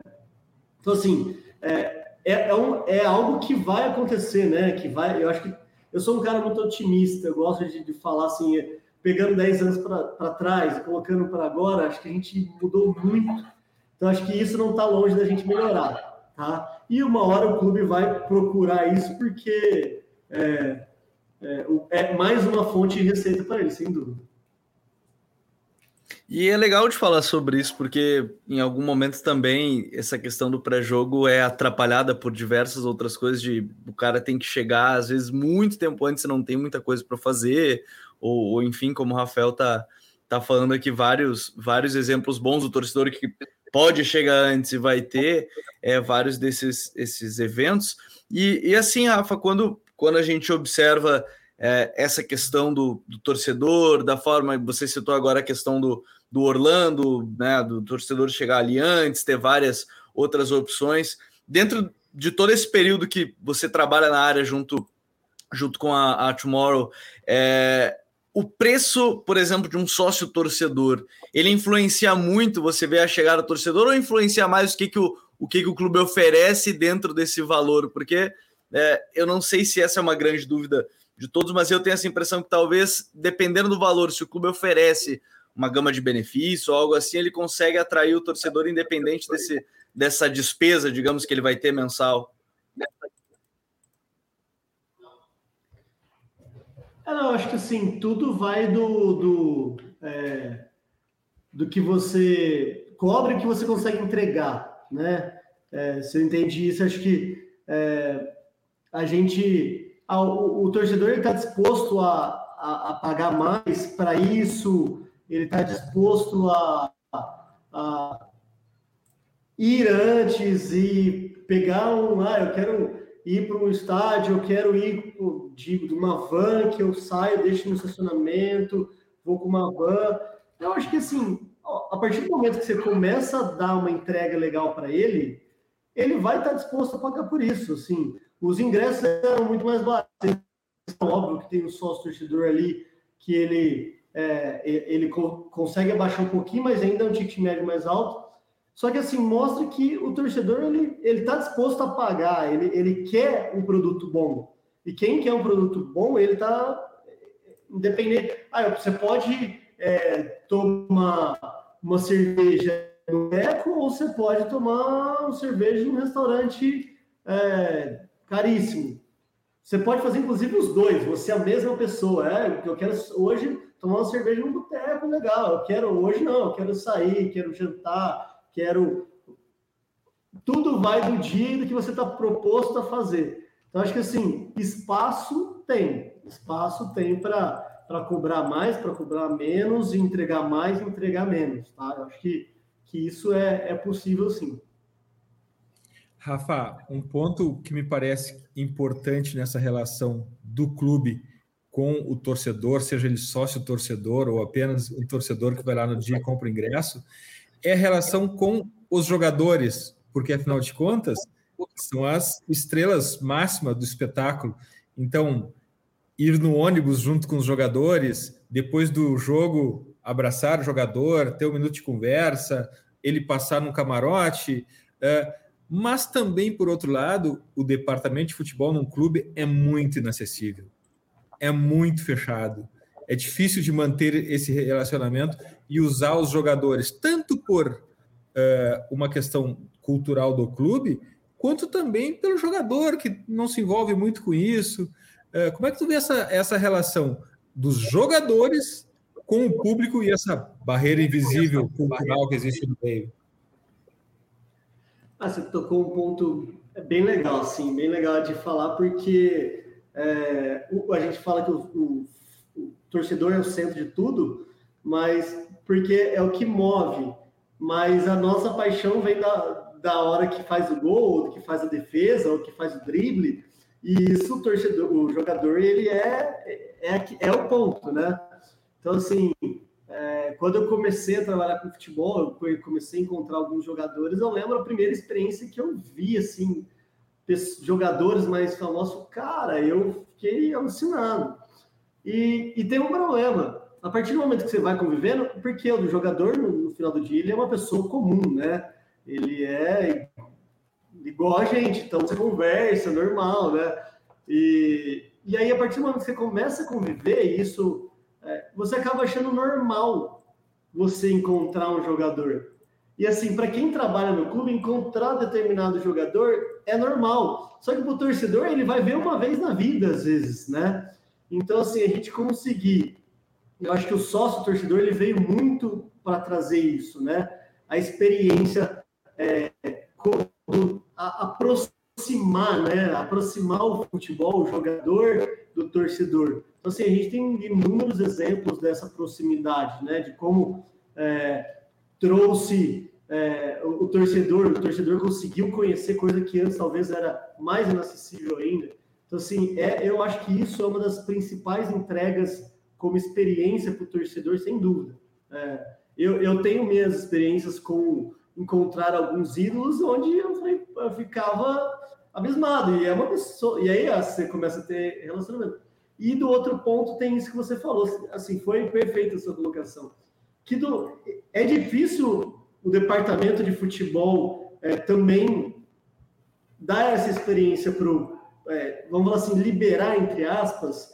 então, assim, é, é, é, um, é algo que vai acontecer, né? Que vai, eu acho que eu sou um cara muito otimista, eu gosto de, de falar assim, pegando 10 anos para trás e colocando para agora, acho que a gente mudou muito. Então acho que isso não está longe da gente melhorar, tá? E uma hora o clube vai procurar isso porque é, é, é mais uma fonte de receita para ele, sem dúvida. E é legal de falar sobre isso, porque em algum momento também essa questão do pré-jogo é atrapalhada por diversas outras coisas de o cara tem que chegar, às vezes, muito tempo antes, não tem muita coisa para fazer, ou, ou, enfim, como o Rafael tá, tá falando aqui, vários, vários exemplos bons do torcedor que pode chegar antes e vai ter é, vários desses esses eventos. E, e assim, Rafa, quando, quando a gente observa é, essa questão do, do, torcedor, da forma, você citou agora a questão do, do Orlando, né, do torcedor chegar ali antes, ter várias outras opções. Dentro de todo esse período que você trabalha na área junto, junto com a, a Tomorrow, é, o preço, por exemplo, de um sócio torcedor, ele influencia muito você ver a chegada do torcedor ou influencia mais o que, que, o, o, que, que o clube oferece dentro desse valor? Porque é, eu não sei se essa é uma grande dúvida de todos, mas eu tenho essa impressão que talvez, dependendo do valor, se o clube oferece uma gama de benefício ou algo assim, ele consegue atrair o torcedor independente desse, dessa despesa, digamos, que ele vai ter mensal. É, não, acho que assim, tudo vai do, do, é, do que você cobre que você consegue entregar, né? É, se eu entendi isso, acho que é, a gente, a, o, o, torcedor está disposto a, a, a, pagar mais para isso, ele está disposto a, a, ir antes e pegar um, ah, eu quero ir para um estádio, eu quero ir de, de uma van que eu saio, deixo no estacionamento, vou com uma van. Eu acho que assim, a partir do momento que você começa a dar uma entrega legal para ele, ele vai estar disposto a pagar por isso. Assim, os ingressos eram muito mais baratos. Óbvio que tem um sócio torcedor ali que ele, é, ele consegue abaixar um pouquinho, mas ainda é um ticket médio mais alto. Só que assim mostra que o torcedor ele está disposto a pagar, ele, ele quer um produto bom. E quem quer um produto bom, ele está independente. Ah, você pode é, tomar uma cerveja no eco ou você pode tomar uma cerveja em um restaurante é, caríssimo. Você pode fazer, inclusive, os dois. Você é a mesma pessoa. É, eu quero hoje tomar uma cerveja num boteco legal. Eu quero hoje não. Eu quero sair, quero jantar, quero. Tudo vai do dia do que você está proposto a fazer. Então, acho que assim, espaço tem. Espaço tem para cobrar mais, para cobrar menos, entregar mais, entregar menos, tá? Eu acho que, que isso é, é possível sim. Rafa, um ponto que me parece importante nessa relação do clube com o torcedor, seja ele sócio torcedor ou apenas um torcedor que vai lá no dia e compra o ingresso, é a relação com os jogadores, porque afinal de contas são as estrelas máximas do espetáculo. Então, ir no ônibus junto com os jogadores, depois do jogo abraçar o jogador, ter um minuto de conversa, ele passar num camarote. É, mas também, por outro lado, o departamento de futebol num clube é muito inacessível, é muito fechado. É difícil de manter esse relacionamento e usar os jogadores, tanto por é, uma questão cultural do clube, quanto também pelo jogador, que não se envolve muito com isso. É, como é que tu vê essa, essa relação dos jogadores com o público e essa barreira invisível cultural que existe no meio? Ah, você tocou um ponto bem legal, sim, bem legal de falar, porque é, a gente fala que o, o, o, torcedor é o centro de tudo, mas porque é o que move, mas a nossa paixão vem da, da hora que faz o gol, ou que faz a defesa, ou que faz o drible, e isso o torcedor, o jogador, ele é, é, é o ponto, né? Então, assim, é, quando eu comecei a trabalhar com futebol, eu comecei a encontrar alguns jogadores, eu lembro a primeira experiência que eu vi, assim, jogadores mais famosos, cara, eu fiquei alucinado. E, e tem um problema, a partir do momento que você vai convivendo, porque o jogador, no, no final do dia, ele é uma pessoa comum, né? Ele é igual a gente, então você conversa, normal, né? E, e aí, a partir do momento que você começa a conviver, isso é, você acaba achando normal você encontrar um jogador. E assim, para quem trabalha no clube, encontrar determinado jogador é normal. Só que para o torcedor, ele vai ver uma vez na vida, às vezes, né? Então, assim, a gente conseguir. Eu acho que o sócio torcedor ele veio muito para trazer isso, né? A experiência é, a, aproximar, né? Aproximar o futebol, o jogador do torcedor. Então, assim, a gente tem inúmeros exemplos dessa proximidade, né? De como é, trouxe é, o, o, torcedor, o torcedor conseguiu conhecer coisa que antes talvez era mais inacessível ainda. Então, assim, é, eu acho que isso é uma das principais entregas como experiência para o torcedor, sem dúvida. É, eu, eu tenho minhas experiências com encontrar alguns ídolos onde eu, eu ficava abismado. E é uma pessoa. E aí você começa a ter relacionamento. E do outro ponto tem isso que você falou. Assim, foi perfeita a sua colocação. Que do, é difícil o departamento de futebol é, também dar essa experiência para. É, vamos falar assim, liberar, entre aspas,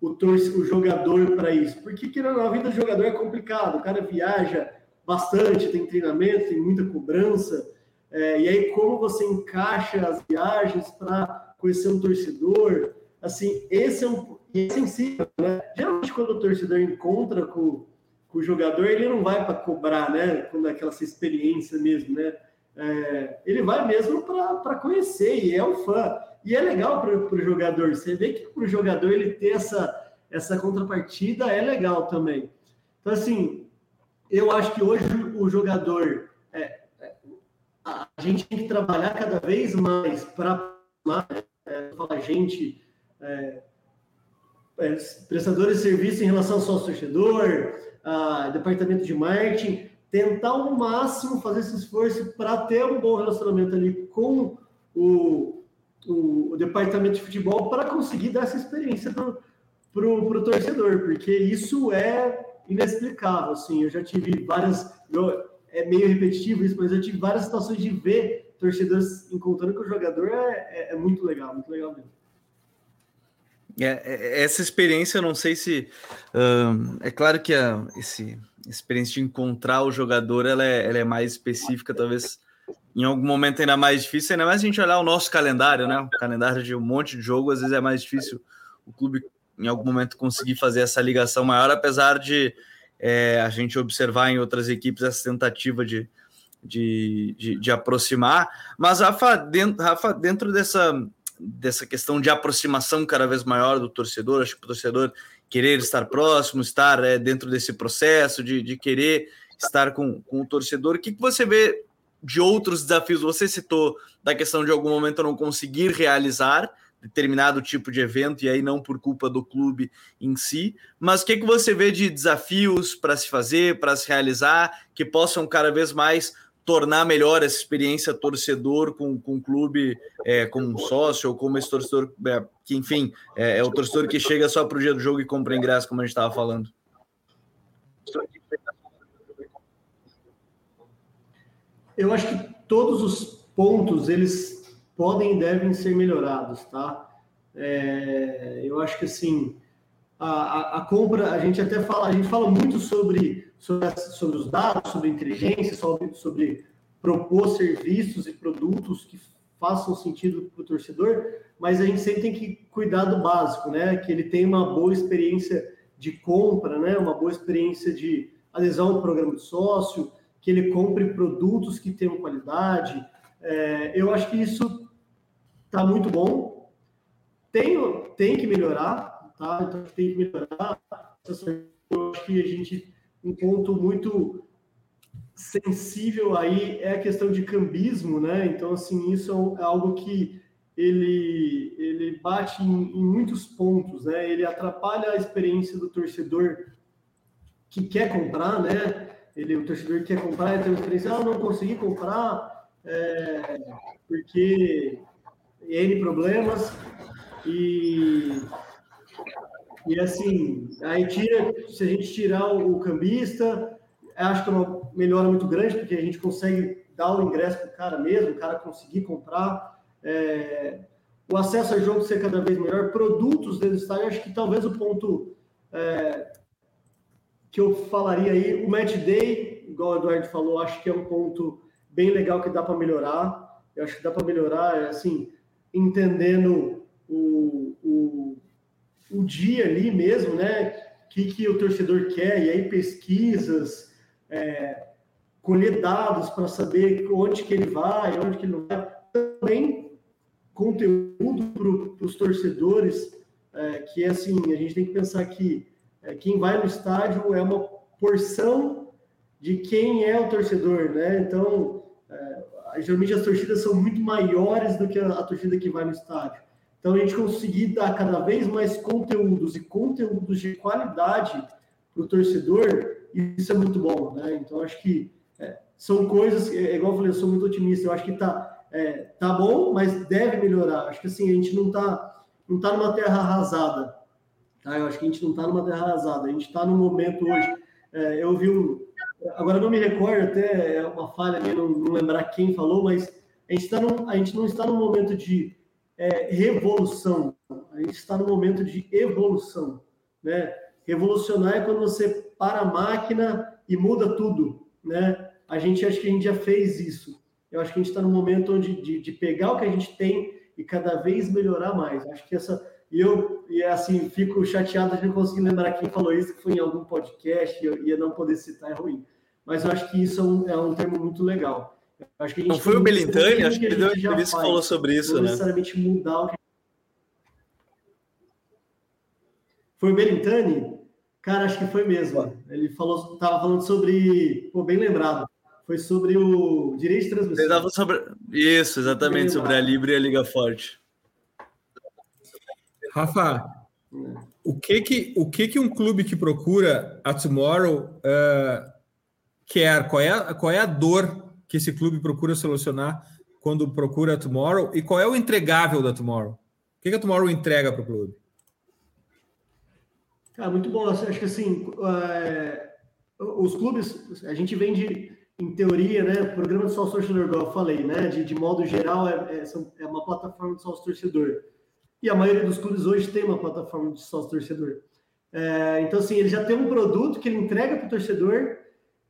o, torce, o jogador para isso. Porque que na vida do jogador é complicado. O cara viaja bastante, tem treinamento, tem muita cobrança. É, e aí, como você encaixa as viagens para conhecer um torcedor? Assim, esse é um é sensível, né? Geralmente, quando o torcedor encontra com, com o jogador ele não vai para cobrar, né? Quando é aquela experiência mesmo, né? É, ele vai mesmo para conhecer e é um fã. E é legal para o jogador. Você vê que para o jogador ele ter essa, essa contrapartida é legal também. Então, assim, eu acho que hoje o jogador. É, é a gente tem que trabalhar cada vez mais para. É, gente. É, é, prestadores de serviço em relação ao sócio torcedor, a departamento de marketing, tentar ao máximo fazer esse esforço para ter um bom relacionamento ali com o, o, o departamento de futebol para conseguir dar essa experiência para o torcedor, porque isso é inexplicável. Assim, eu já tive várias. É meio repetitivo isso, mas eu tive várias situações de ver torcedores encontrando com o jogador é, é, é muito legal, muito legal mesmo. É, é, essa experiência, eu não sei se. Um, é claro que a esse, experiência de encontrar o jogador ela é, ela é mais específica, talvez em algum momento ainda mais difícil, ainda mais a gente olhar o nosso calendário, né? O calendário de um monte de jogo, às vezes é mais difícil o clube em algum momento conseguir fazer essa ligação maior, apesar de é, a gente observar em outras equipes essa tentativa de, de, de, de aproximar. Mas, Rafa, dentro, Rafa, dentro dessa dessa questão de aproximação cada vez maior do torcedor, acho que o torcedor querer estar próximo, estar é, dentro desse processo, de, de querer estar com, com o torcedor. O que, que você vê de outros desafios? Você citou da questão de algum momento não conseguir realizar determinado tipo de evento e aí não por culpa do clube em si, mas o que, que você vê de desafios para se fazer, para se realizar, que possam cada vez mais tornar melhor essa experiência torcedor com, com o clube é, como um sócio ou como esse torcedor é, que, enfim, é, é, o torcedor que chega só para o dia do jogo e compra ingresso, como a gente estava falando? Eu acho que todos os pontos eles podem e devem ser melhorados, tá? É, eu acho que assim a, a, a, compra a gente até fala a gente fala muito sobre sobre, sobre os dados, sobre inteligência, sobre, sobre propor serviços e produtos que façam sentido para o torcedor, mas a gente sempre tem que cuidar do básico, né? Que ele tenha uma boa experiência de compra, né? Uma boa experiência de adesão ao programa de sócio, que ele compre produtos que tenham qualidade. É, eu acho que isso está muito bom. Tem, tem que melhorar, tá? Então tem que melhorar. Eu acho que a gente um ponto muito sensível aí é a questão de cambismo, né? Então, assim, isso é, é algo que ele, ele bate em, em, muitos pontos, né? Ele atrapalha a experiência do torcedor que quer comprar, né? Ele, o torcedor que quer comprar, ele tem uma experiência, ah, não consegui comprar é, porque N problemas e e assim, aí tira, se a gente tirar o, o cambista, acho que é uma melhora muito grande, porque a gente consegue dar o ingresso para o cara mesmo, o cara conseguir comprar. É, o acesso ao jogo ser cada vez melhor, produtos dentro do estádio, acho que talvez o ponto é, que eu falaria aí, o match day, igual o Eduardo falou, acho que é um ponto bem legal que dá para melhorar. Eu acho que dá para melhorar, assim, entendendo o, o o dia ali mesmo, né? O que, que o torcedor quer, e aí pesquisas, é, colher dados para saber onde que ele vai, onde que ele não vai. Também conteúdo para os torcedores, é, que é assim, a gente tem que pensar que é, quem vai no estádio é uma porção de quem é o torcedor, né? Então, geralmente as torcidas são muito maiores do que a, a torcida que vai no estádio. Então, a gente conseguir dar cada vez mais conteúdos e conteúdos de qualidade para o torcedor, isso é muito bom, né? Então, acho que é, são coisas, é, igual eu falei, eu sou muito otimista, eu acho que tá, é, tá bom, mas deve melhorar. Acho que assim, a gente não tá, não tá numa terra arrasada, tá? Eu acho que a gente não tá numa terra arrasada, a gente está no momento hoje. É, eu vi um. Agora não me recordo, até é uma falha não, não lembrar quem falou, mas a gente, tá num, a gente não está num momento de é, revolução. A gente está no momento de evolução. Né? Revolucionar é quando você para a máquina e muda tudo. Né? A gente acho que a gente já fez isso. Eu acho que a gente está no momento onde, de, de pegar o que a gente tem e cada vez melhorar mais. Acho que essa, E eu, e assim, fico chateado de não conseguir lembrar quem falou isso, que foi em algum podcast, e eu ia não poder citar, é ruim. Mas eu acho que isso é um, é um termo muito legal. acho que não foi o Belintani? Acho que ele deu uma entrevista que falou sobre isso, não né? necessariamente mudar o que... Foi o Belintani? Cara, acho que foi mesmo. Ele falou, estava falando sobre, pô, bem lembrado. Foi sobre o direito de transmissão. Ele estava sobre isso, exatamente, sobre a Libre e a Liga Forte. Rafa, o que que, o que que um clube que procura a Tomorrow uh, quer? Qual é, qual é a dor que esse clube procura solucionar quando procura a Tomorrow? E qual é o entregável da Tomorrow? O que, que a Tomorrow entrega para o clube? Cara, muito bom. Acho que assim, é, os clubes, a gente vende, em teoria, né? Programa de sócio torcedor, igual eu falei, né? De, de modo geral, é, é, é uma plataforma de sócio torcedor e a maioria dos clubes hoje tem uma plataforma de sócio torcedor. É, então, assim, ele já tem um produto que ele entrega para o torcedor.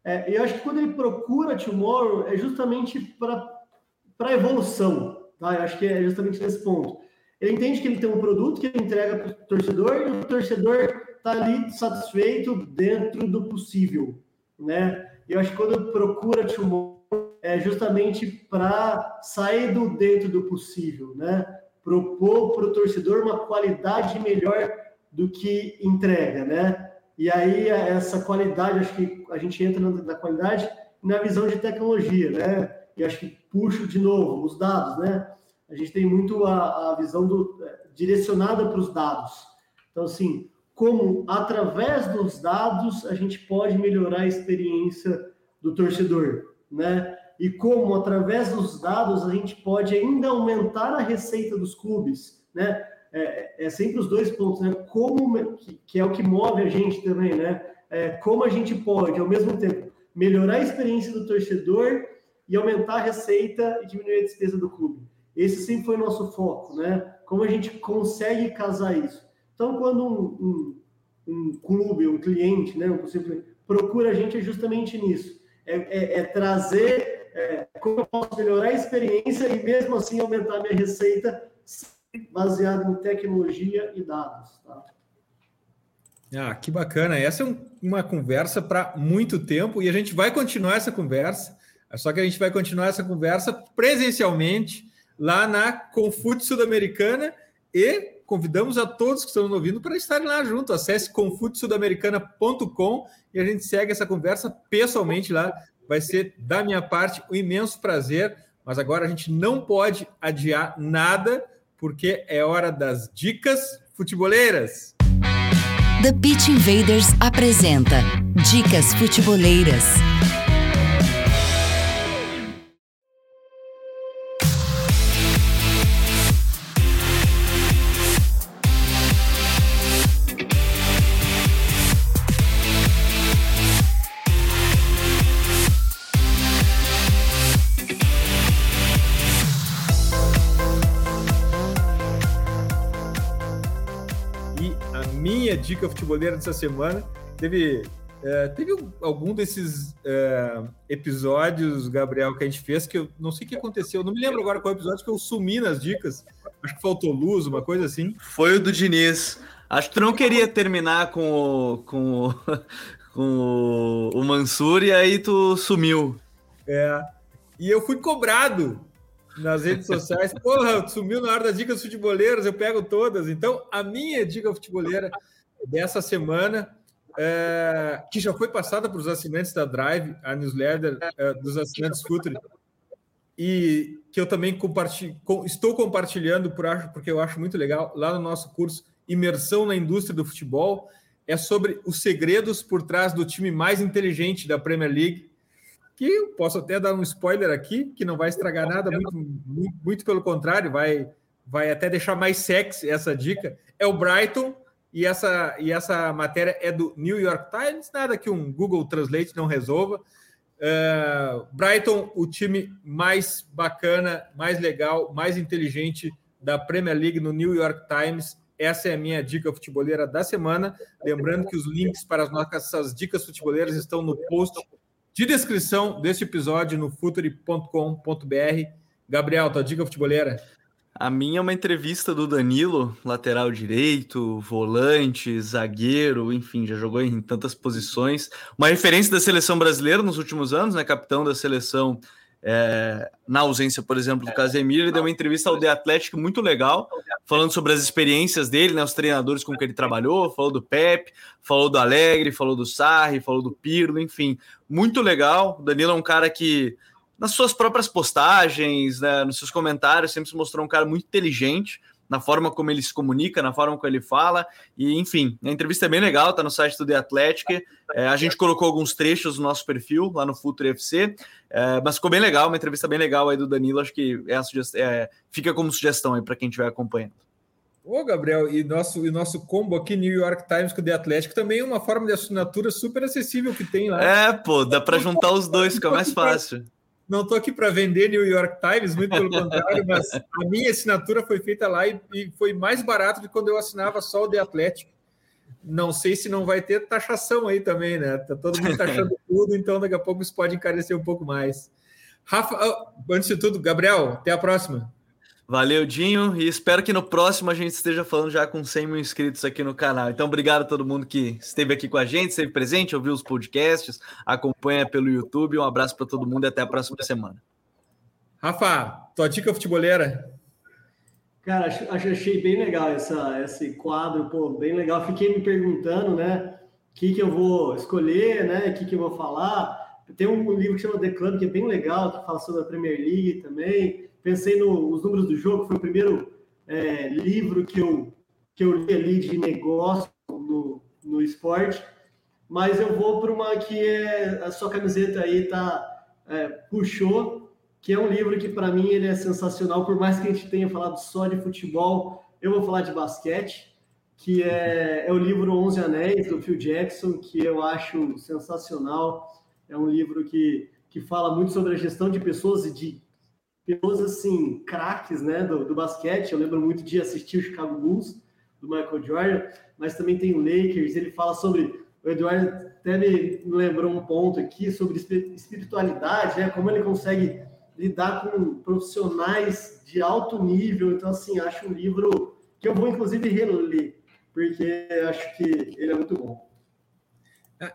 É, eu acho que quando ele procura Tomorrow é justamente para evolução. Tá? Eu acho que é justamente nesse ponto. Ele entende que ele tem um produto que ele entrega para o torcedor e o torcedor está ali satisfeito dentro do possível. Né? Eu acho que quando procura Tomorrow é justamente para sair do dentro do possível. Né? propor para o torcedor uma qualidade melhor do que entrega, né? E aí essa qualidade, acho que a gente entra na qualidade na visão de tecnologia, né? E acho que puxo de novo os dados, né? A gente tem muito a, a visão do, é, direcionada para os dados. Então, assim, como através dos dados a gente pode melhorar a experiência do torcedor, né? e como, através dos dados, a gente pode ainda aumentar a receita dos clubes, né? É, é sempre os dois pontos, né? Como, que, que, é o que move a gente também, né? É, como a gente pode, ao mesmo tempo, melhorar a experiência do torcedor e aumentar a receita e diminuir a despesa do clube. Esse sempre foi o nosso foco, né? Como a gente consegue casar isso. Então, quando um, um, um clube, um cliente, né, um possível, procura a gente é justamente nisso. É, é, é trazer é, como eu posso melhorar a experiência e mesmo assim aumentar minha receita baseado em tecnologia e dados. Tá? Ah, que bacana. Essa é um, uma conversa para muito tempo e a gente vai continuar essa conversa. Só que a gente vai continuar essa conversa presencialmente lá na Confute Sul-Americana e convidamos a todos que estão nos ouvindo para estarem lá junto. Acesse confutesudamericana.com e a gente segue essa conversa pessoalmente lá vai ser da minha parte um imenso prazer, mas agora a gente não pode adiar nada, porque é hora das dicas futeboleiras. The Pitch Invaders apresenta Dicas Futeboleiras. Dica futebolera dessa semana. Teve, é, teve algum desses é, episódios, Gabriel, que a gente fez que eu não sei o que aconteceu. Eu não me lembro agora qual episódio que eu sumi nas dicas. Acho que faltou luz, uma coisa assim. Foi o do Diniz. Acho que tu não queria terminar com o, com o, com o Mansur e aí tu sumiu. É. E eu fui cobrado nas redes sociais. Porra, sumiu na hora das dicas futeboleiras, eu pego todas. Então, a minha dica futeboleira dessa semana, é, que já foi passada para os assinantes da Drive, a newsletter é, dos assinantes Futre, e que eu também compartilho, estou compartilhando por porque eu acho muito legal, lá no nosso curso Imersão na Indústria do Futebol, é sobre os segredos por trás do time mais inteligente da Premier League, que eu posso até dar um spoiler aqui, que não vai estragar nada, muito, muito, muito pelo contrário, vai, vai até deixar mais sexy essa dica, é o Brighton, e essa, e essa matéria é do New York Times, nada que um Google Translate não resolva. Uh, Brighton, o time mais bacana, mais legal, mais inteligente da Premier League no New York Times. Essa é a minha dica futeboleira da semana. Lembrando que os links para as nossas dicas futeboleiras estão no post de descrição deste episódio no futuri.com.br. Gabriel, tua dica futeboleira? A minha é uma entrevista do Danilo, lateral direito, volante, zagueiro, enfim, já jogou em tantas posições. Uma referência da seleção brasileira nos últimos anos, né? Capitão da seleção é, na ausência, por exemplo, do Casemiro, ele deu uma entrevista ao The Athletic muito legal, falando sobre as experiências dele, né, os treinadores com que ele trabalhou, falou do Pep, falou do Alegre, falou do Sarri, falou do Pirlo, enfim, muito legal. O Danilo é um cara que nas suas próprias postagens, né, nos seus comentários, sempre se mostrou um cara muito inteligente na forma como ele se comunica, na forma como ele fala, e enfim, a entrevista é bem legal, tá no site do The Athletic. É, a gente colocou alguns trechos no nosso perfil lá no Futuro FC, é, mas ficou bem legal, uma entrevista bem legal aí do Danilo. Acho que é, é fica como sugestão aí para quem estiver acompanhando. Ô, Gabriel, e nosso, e nosso combo aqui, New York Times com o The Athletic, também é uma forma de assinatura super acessível que tem lá. É, pô, dá para juntar os dois, fica mais fácil. Não estou aqui para vender New York Times, muito pelo contrário, mas a minha assinatura foi feita lá e, e, foi mais barato do que quando eu assinava só o The Athletic. Não sei se não vai ter taxação aí também, né? Tá todo mundo taxando tudo, então daqui a pouco isso pode encarecer um pouco mais. Rafa, antes de tudo, Gabriel, até a próxima. Valeu, Dinho, e espero que no próximo a gente esteja falando já com 100 mil inscritos aqui no canal. Então, obrigado a todo mundo que esteve aqui com a gente, esteve presente, ouviu os podcasts, acompanha pelo YouTube. Um abraço para todo mundo e até a próxima semana. Rafa, tua dica futebolera? Cara, achei bem legal essa, esse quadro, pô, bem legal. Fiquei me perguntando, né, o que, que eu vou escolher, né, o que, que eu vou falar. Tem um livro que chama The Club, que é bem legal, que fala sobre a Premier League também pensei nos números do jogo, foi o primeiro é, livro que eu, que eu li ali de negócio no, no esporte, mas eu vou para uma que é, a sua camiseta aí tá, é, puxou, que é um livro que para mim ele é sensacional, por mais que a gente tenha falado só de futebol, eu vou falar de basquete, que é, é o livro Onze Anéis, do Phil Jackson, que eu acho sensacional, é um livro que, que fala muito sobre a gestão de pessoas e de pessoas assim, craques né, do, do, basquete. Eu lembro muito de assistir o Chicago Bulls, do Michael Jordan, mas também tem o Lakers. Ele fala sobre. O Eduardo até me lembrou um ponto aqui sobre espiritualidade, né, como ele consegue lidar com profissionais de alto nível. Então, assim, acho um livro que eu vou, inclusive, reler, porque acho que ele é muito bom.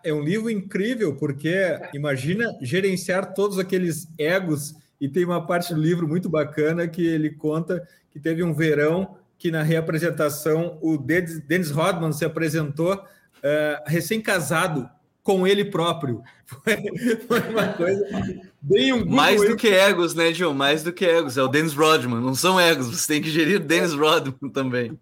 É um livro incrível, porque imagina gerenciar todos aqueles egos e tem uma parte do livro muito bacana que ele conta que teve um verão que na reapresentação o Dennis Rodman se apresentou uh, recém-casado com ele próprio. Foi, foi, uma coisa bem um Mais do que egos, né, João? Mais do que egos. É o Dennis Rodman, não são egos. Você tem que gerir o Dennis Rodman também.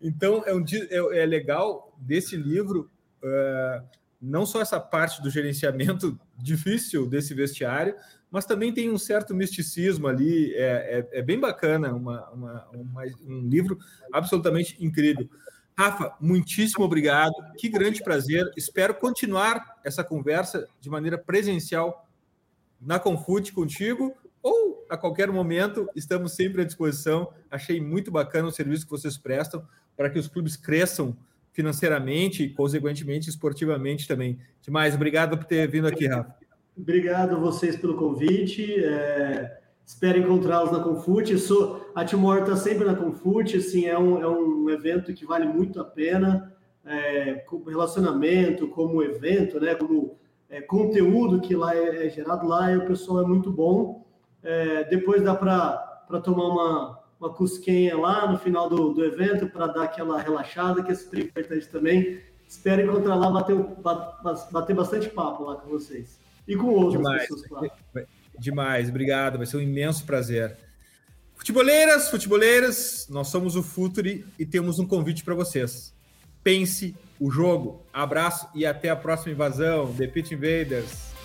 Então, é, um, é, é legal desse livro, uh, não só essa parte do gerenciamento difícil desse vestiário, mas também tem um certo misticismo ali, é, é, é bem bacana, uma, uma, uma, um livro absolutamente incrível. Rafa, muitíssimo obrigado, que grande prazer. Espero continuar essa conversa de maneira presencial na Confute contigo ou a qualquer momento, estamos sempre à disposição. Achei muito bacana o serviço que vocês prestam para que os clubes cresçam financeiramente e, consequentemente, esportivamente também. Demais, obrigado por ter vindo aqui, Rafa. Obrigado a vocês pelo convite. É, espero encontrá-los na Confute. Sou, a Timor está sempre na Confute. Assim, é, um, é um evento que vale muito a pena. É, como relacionamento, como evento, né, como é, conteúdo que lá é, é gerado lá, e o pessoal é muito bom. É, depois dá para tomar uma, uma cusquinha lá no final do, do evento para dar aquela relaxada, que é super importante também. Espero encontrar lá, bater, bater bastante papo lá com vocês e com outras Demais. pessoas, claro. Demais, obrigado, vai ser um imenso prazer. Futeboleiras, futeboleiras, nós somos o Futuri e temos um convite para vocês. Pense o jogo. Abraço e até a próxima invasão. The Pit Invaders.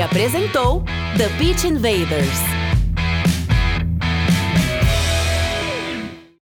Apresentou The Pitch Invaders.